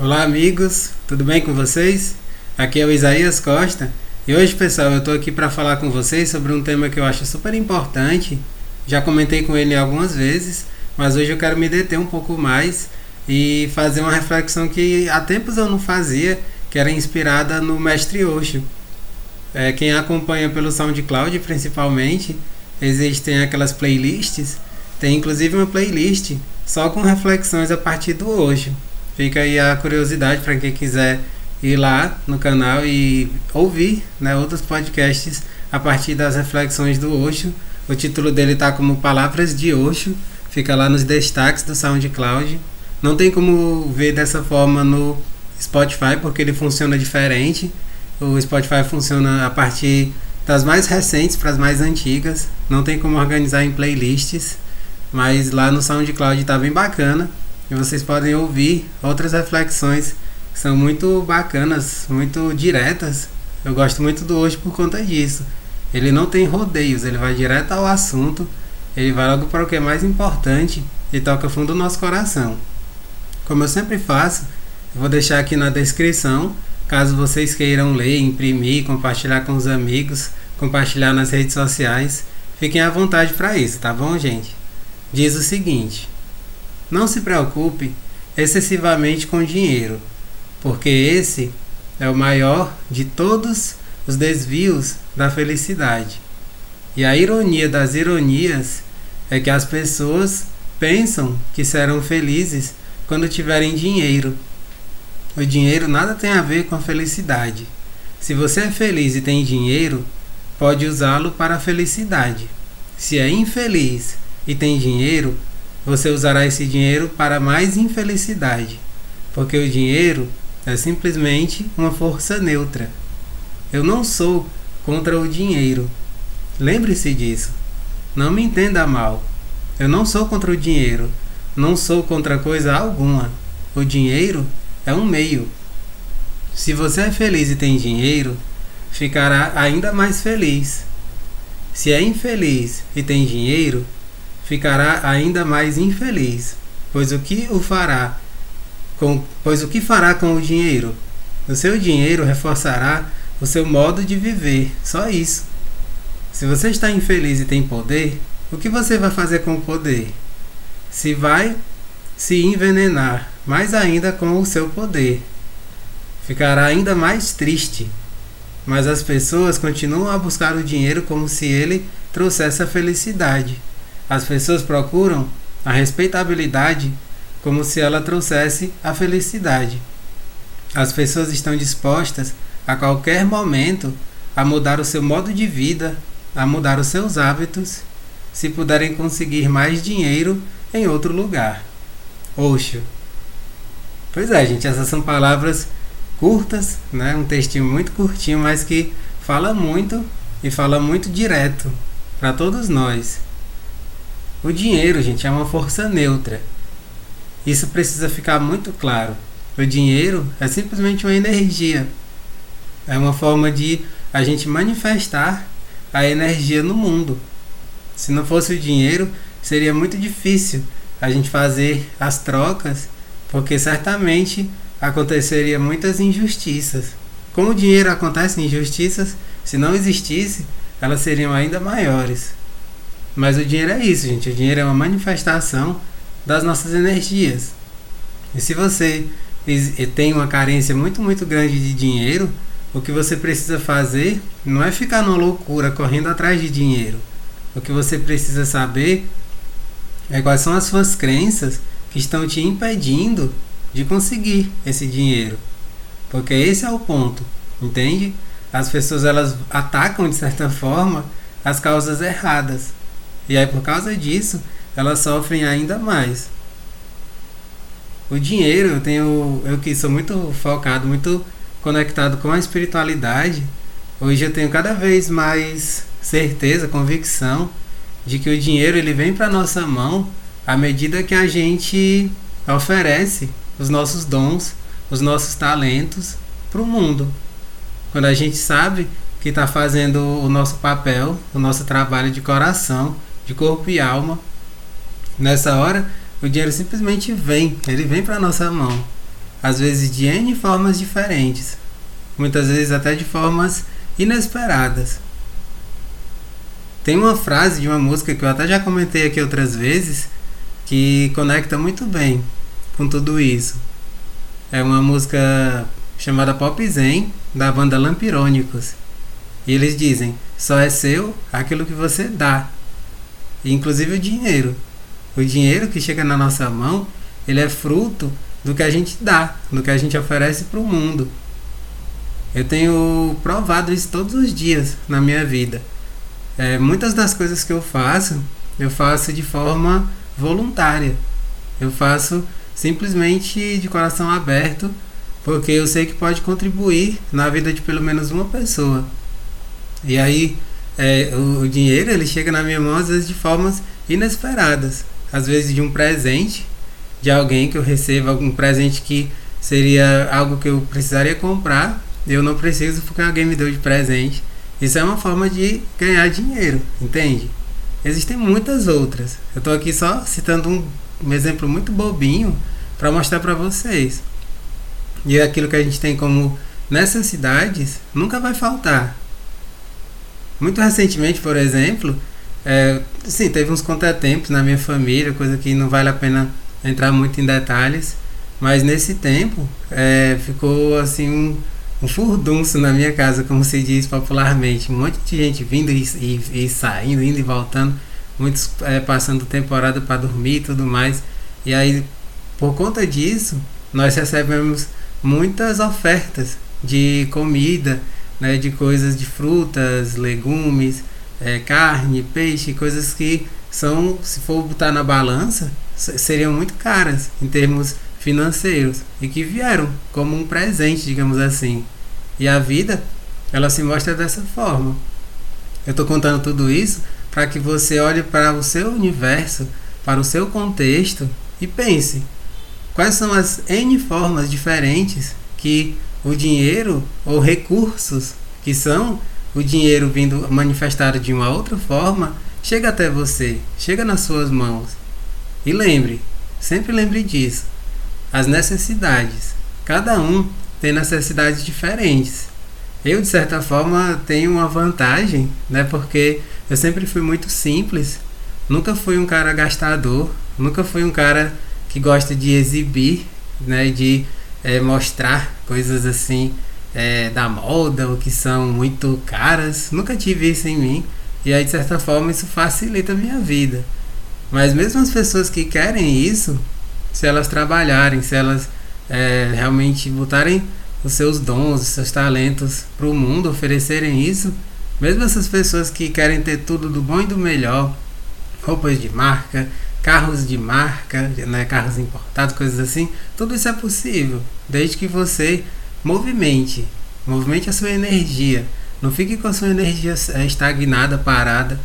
Olá amigos, tudo bem com vocês? Aqui é o Isaías Costa e hoje pessoal eu estou aqui para falar com vocês sobre um tema que eu acho super importante. Já comentei com ele algumas vezes, mas hoje eu quero me deter um pouco mais e fazer uma reflexão que há tempos eu não fazia, que era inspirada no Mestre Osho. É, quem acompanha pelo SoundCloud principalmente, existem aquelas playlists, tem inclusive uma playlist só com reflexões a partir do Osho. Fica aí a curiosidade para quem quiser ir lá no canal e ouvir né, outros podcasts a partir das reflexões do Osho. O título dele está como Palavras de Osho, fica lá nos destaques do SoundCloud. Não tem como ver dessa forma no Spotify porque ele funciona diferente. O Spotify funciona a partir das mais recentes para as mais antigas. Não tem como organizar em playlists, mas lá no SoundCloud está bem bacana e vocês podem ouvir outras reflexões que são muito bacanas, muito diretas. Eu gosto muito do hoje por conta disso. Ele não tem rodeios, ele vai direto ao assunto, ele vai logo para o que é mais importante e toca fundo no nosso coração. Como eu sempre faço, eu vou deixar aqui na descrição, caso vocês queiram ler, imprimir, compartilhar com os amigos, compartilhar nas redes sociais, fiquem à vontade para isso, tá bom, gente? Diz o seguinte: não se preocupe excessivamente com dinheiro, porque esse é o maior de todos os desvios da felicidade. E a ironia das ironias é que as pessoas pensam que serão felizes quando tiverem dinheiro. O dinheiro nada tem a ver com a felicidade. Se você é feliz e tem dinheiro, pode usá-lo para a felicidade. Se é infeliz e tem dinheiro, você usará esse dinheiro para mais infelicidade, porque o dinheiro é simplesmente uma força neutra. Eu não sou contra o dinheiro. Lembre-se disso. Não me entenda mal. Eu não sou contra o dinheiro. Não sou contra coisa alguma. O dinheiro é um meio. Se você é feliz e tem dinheiro, ficará ainda mais feliz. Se é infeliz e tem dinheiro, ficará ainda mais infeliz, pois o que o fará com, pois o que fará com o dinheiro? O seu dinheiro reforçará o seu modo de viver, só isso. Se você está infeliz e tem poder, o que você vai fazer com o poder? Se vai se envenenar mais ainda com o seu poder. Ficará ainda mais triste. Mas as pessoas continuam a buscar o dinheiro como se ele trouxesse a felicidade. As pessoas procuram a respeitabilidade como se ela trouxesse a felicidade. As pessoas estão dispostas a qualquer momento a mudar o seu modo de vida, a mudar os seus hábitos, se puderem conseguir mais dinheiro em outro lugar. Oxo. Pois é, gente, essas são palavras curtas, né? Um textinho muito curtinho, mas que fala muito e fala muito direto para todos nós. O dinheiro, gente, é uma força neutra. Isso precisa ficar muito claro. O dinheiro é simplesmente uma energia. É uma forma de a gente manifestar a energia no mundo. Se não fosse o dinheiro, seria muito difícil a gente fazer as trocas, porque certamente aconteceria muitas injustiças. Como o dinheiro acontece injustiças, se não existisse, elas seriam ainda maiores. Mas o dinheiro é isso, gente. O dinheiro é uma manifestação das nossas energias. E se você tem uma carência muito, muito grande de dinheiro, o que você precisa fazer não é ficar numa loucura correndo atrás de dinheiro. O que você precisa saber é quais são as suas crenças que estão te impedindo de conseguir esse dinheiro. Porque esse é o ponto, entende? As pessoas elas atacam de certa forma as causas erradas. E aí, por causa disso, elas sofrem ainda mais. O dinheiro, eu tenho. Eu que sou muito focado, muito conectado com a espiritualidade, hoje eu tenho cada vez mais certeza, convicção de que o dinheiro ele vem para nossa mão à medida que a gente oferece os nossos dons, os nossos talentos para o mundo. Quando a gente sabe que está fazendo o nosso papel, o nosso trabalho de coração, de corpo e alma. Nessa hora, o dinheiro simplesmente vem, ele vem para nossa mão. às vezes de N formas diferentes, muitas vezes até de formas inesperadas. Tem uma frase de uma música que eu até já comentei aqui outras vezes que conecta muito bem com tudo isso. É uma música chamada Pop Zen da banda Lampirônicos. E eles dizem: só é seu aquilo que você dá, inclusive o dinheiro. O dinheiro que chega na nossa mão, ele é fruto do que a gente dá, do que a gente oferece para o mundo. Eu tenho provado isso todos os dias na minha vida. É, muitas das coisas que eu faço, eu faço de forma voluntária. Eu faço simplesmente de coração aberto, porque eu sei que pode contribuir na vida de pelo menos uma pessoa. E aí, é, o, o dinheiro ele chega na minha mão às vezes de formas inesperadas, às vezes de um presente de alguém que eu receba, algum presente que seria algo que eu precisaria comprar, eu não preciso porque alguém me deu de presente. Isso é uma forma de ganhar dinheiro, entende? Existem muitas outras. Eu estou aqui só citando um, um exemplo muito bobinho para mostrar para vocês. E aquilo que a gente tem como necessidades nunca vai faltar. Muito recentemente, por exemplo, é, sim, teve uns contratempos na minha família, coisa que não vale a pena entrar muito em detalhes, mas nesse tempo é, ficou assim um um furdunço na minha casa, como se diz popularmente. Um monte de gente vindo e, e, e saindo, indo e voltando, muitos é, passando temporada para dormir e tudo mais. E aí, por conta disso, nós recebemos muitas ofertas de comida, né, de coisas de frutas, legumes, é, carne, peixe, coisas que são, se for botar na balança, seriam muito caras em termos financeiros e que vieram como um presente, digamos assim. E a vida, ela se mostra dessa forma. Eu estou contando tudo isso para que você olhe para o seu universo, para o seu contexto e pense: quais são as N formas diferentes que o dinheiro ou recursos que são o dinheiro vindo manifestado de uma outra forma chega até você, chega nas suas mãos. E lembre, sempre lembre disso as necessidades. Cada um tem necessidades diferentes. Eu, de certa forma, tenho uma vantagem, né? Porque eu sempre fui muito simples. Nunca fui um cara gastador. Nunca fui um cara que gosta de exibir, né? De é, mostrar coisas assim é, da moda ou que são muito caras. Nunca tive isso em mim. E aí, de certa forma, isso facilita a minha vida. Mas mesmo as pessoas que querem isso, se elas trabalharem, se elas é, realmente botarem os seus dons, os seus talentos para o mundo, oferecerem isso, mesmo essas pessoas que querem ter tudo do bom e do melhor, roupas de marca, carros de marca, né, carros importados, coisas assim, tudo isso é possível, desde que você movimente, movimente a sua energia, não fique com a sua energia é, estagnada, parada.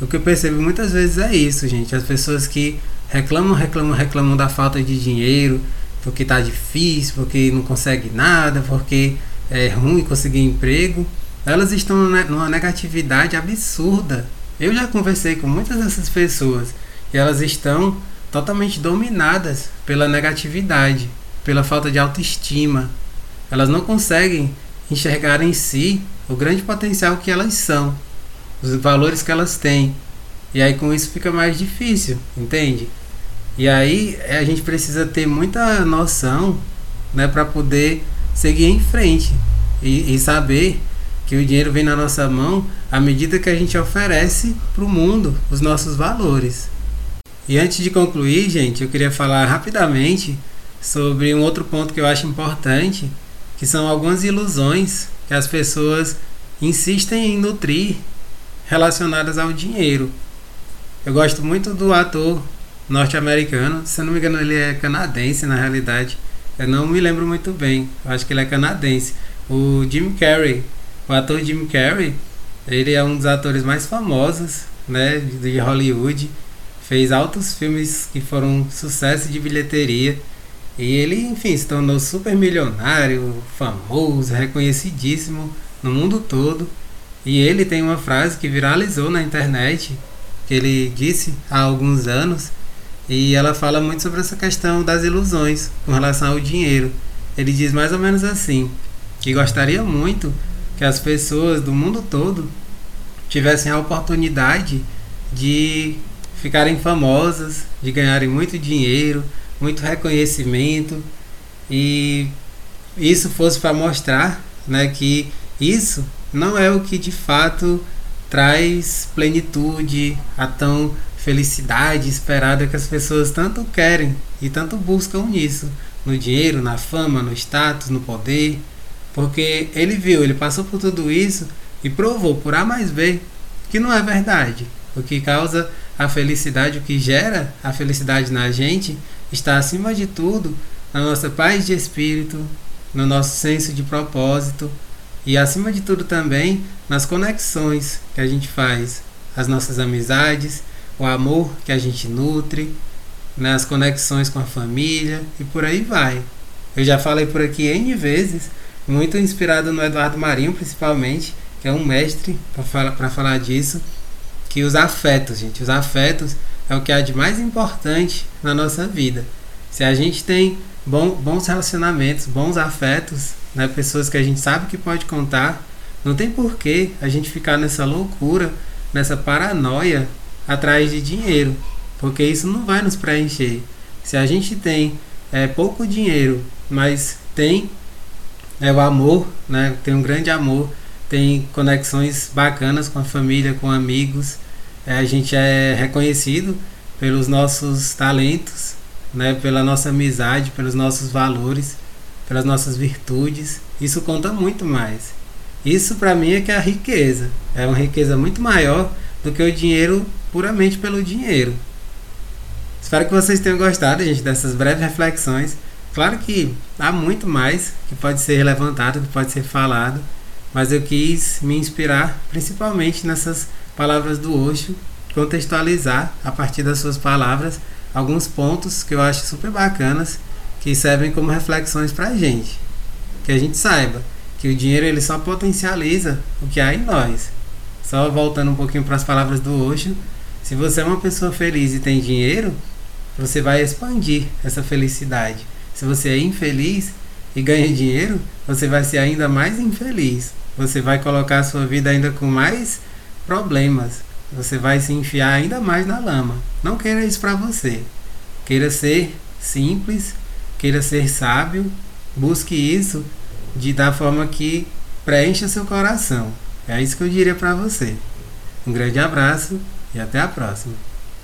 O que eu percebo muitas vezes é isso, gente, as pessoas que reclamam, reclamam, reclamam da falta de dinheiro, porque tá difícil, porque não consegue nada, porque é ruim conseguir emprego. Elas estão numa negatividade absurda. Eu já conversei com muitas dessas pessoas e elas estão totalmente dominadas pela negatividade, pela falta de autoestima. Elas não conseguem enxergar em si o grande potencial que elas são, os valores que elas têm. E aí com isso fica mais difícil, entende? E aí a gente precisa ter muita noção né, para poder seguir em frente e, e, saber que o dinheiro vem na nossa mão à medida que a gente oferece para o mundo os nossos valores. E antes de concluir, gente, eu queria falar rapidamente sobre um outro ponto que eu acho importante, que são algumas ilusões que as pessoas insistem em nutrir relacionadas ao dinheiro. Eu gosto muito do ator norte-americano. Se eu não me engano, ele é canadense na realidade. Eu não me lembro muito bem. Eu acho que ele é canadense. O Jim Carrey, o ator Jim Carrey, ele é um dos atores mais famosos, né, de Hollywood. Fez altos filmes que foram sucesso de bilheteria. E ele, enfim, se tornou super milionário, famoso, reconhecidíssimo no mundo todo. E ele tem uma frase que viralizou na internet, que ele disse há alguns anos, e ela fala muito sobre essa questão das ilusões com relação ao dinheiro. ele diz mais ou menos assim: que gostaria muito que as pessoas do mundo todo tivessem a oportunidade de ficarem famosas, de ganharem muito dinheiro, muito reconhecimento e isso fosse para mostrar, né, que isso não é o que de fato traz plenitude, a tão felicidade esperada que as pessoas tanto querem e tanto buscam nisso, no dinheiro, na fama, no status, no poder, porque ele viu, ele passou por tudo isso e provou por A mais B que não é verdade. O que causa a felicidade, o que gera a felicidade na gente, está acima de tudo na nossa paz de espírito, no nosso senso de propósito e acima de tudo também nas conexões que a gente faz, as nossas amizades, o amor que a gente nutre, nas conexões com a família e por aí vai. Eu já falei por aqui N vezes, muito inspirado no Eduardo Marinho, principalmente, que é um mestre para falar, falar disso, que os afetos, gente, os afetos é o que há de mais importante na nossa vida. Se a gente tem bom, bons relacionamentos, bons afetos, né, pessoas que a gente sabe que pode contar, não tem porquê a gente ficar nessa loucura, nessa paranoia atrás de dinheiro, porque isso não vai nos preencher. Se a gente tem é, pouco dinheiro, mas tem é, o amor, né, tem um grande amor, tem conexões bacanas com a família, com amigos, é, a gente é reconhecido pelos nossos talentos, né, pela nossa amizade, pelos nossos valores, pelas nossas virtudes. Isso conta muito mais. Isso para mim é que é a riqueza. É uma riqueza muito maior do que o dinheiro puramente pelo dinheiro. Espero que vocês tenham gostado, gente, dessas breves reflexões. Claro que há muito mais que pode ser levantado, que pode ser falado, mas eu quis me inspirar principalmente nessas palavras do Osho, contextualizar a partir das suas palavras alguns pontos que eu acho super bacanas que servem como reflexões para a gente. Que a gente saiba que o dinheiro ele só potencializa o que há em nós. Só voltando um pouquinho para as palavras do Osho, se você é uma pessoa feliz e tem dinheiro, você vai expandir essa felicidade. Se você é infeliz e ganha dinheiro, você vai ser ainda mais infeliz. Você vai colocar a sua vida ainda com mais problemas você vai se enfiar ainda mais na lama. Não queira isso para você. Queira ser simples, queira ser sábio, busque isso de da forma que preencha seu coração. É isso que eu diria para você. Um grande abraço e até a próxima.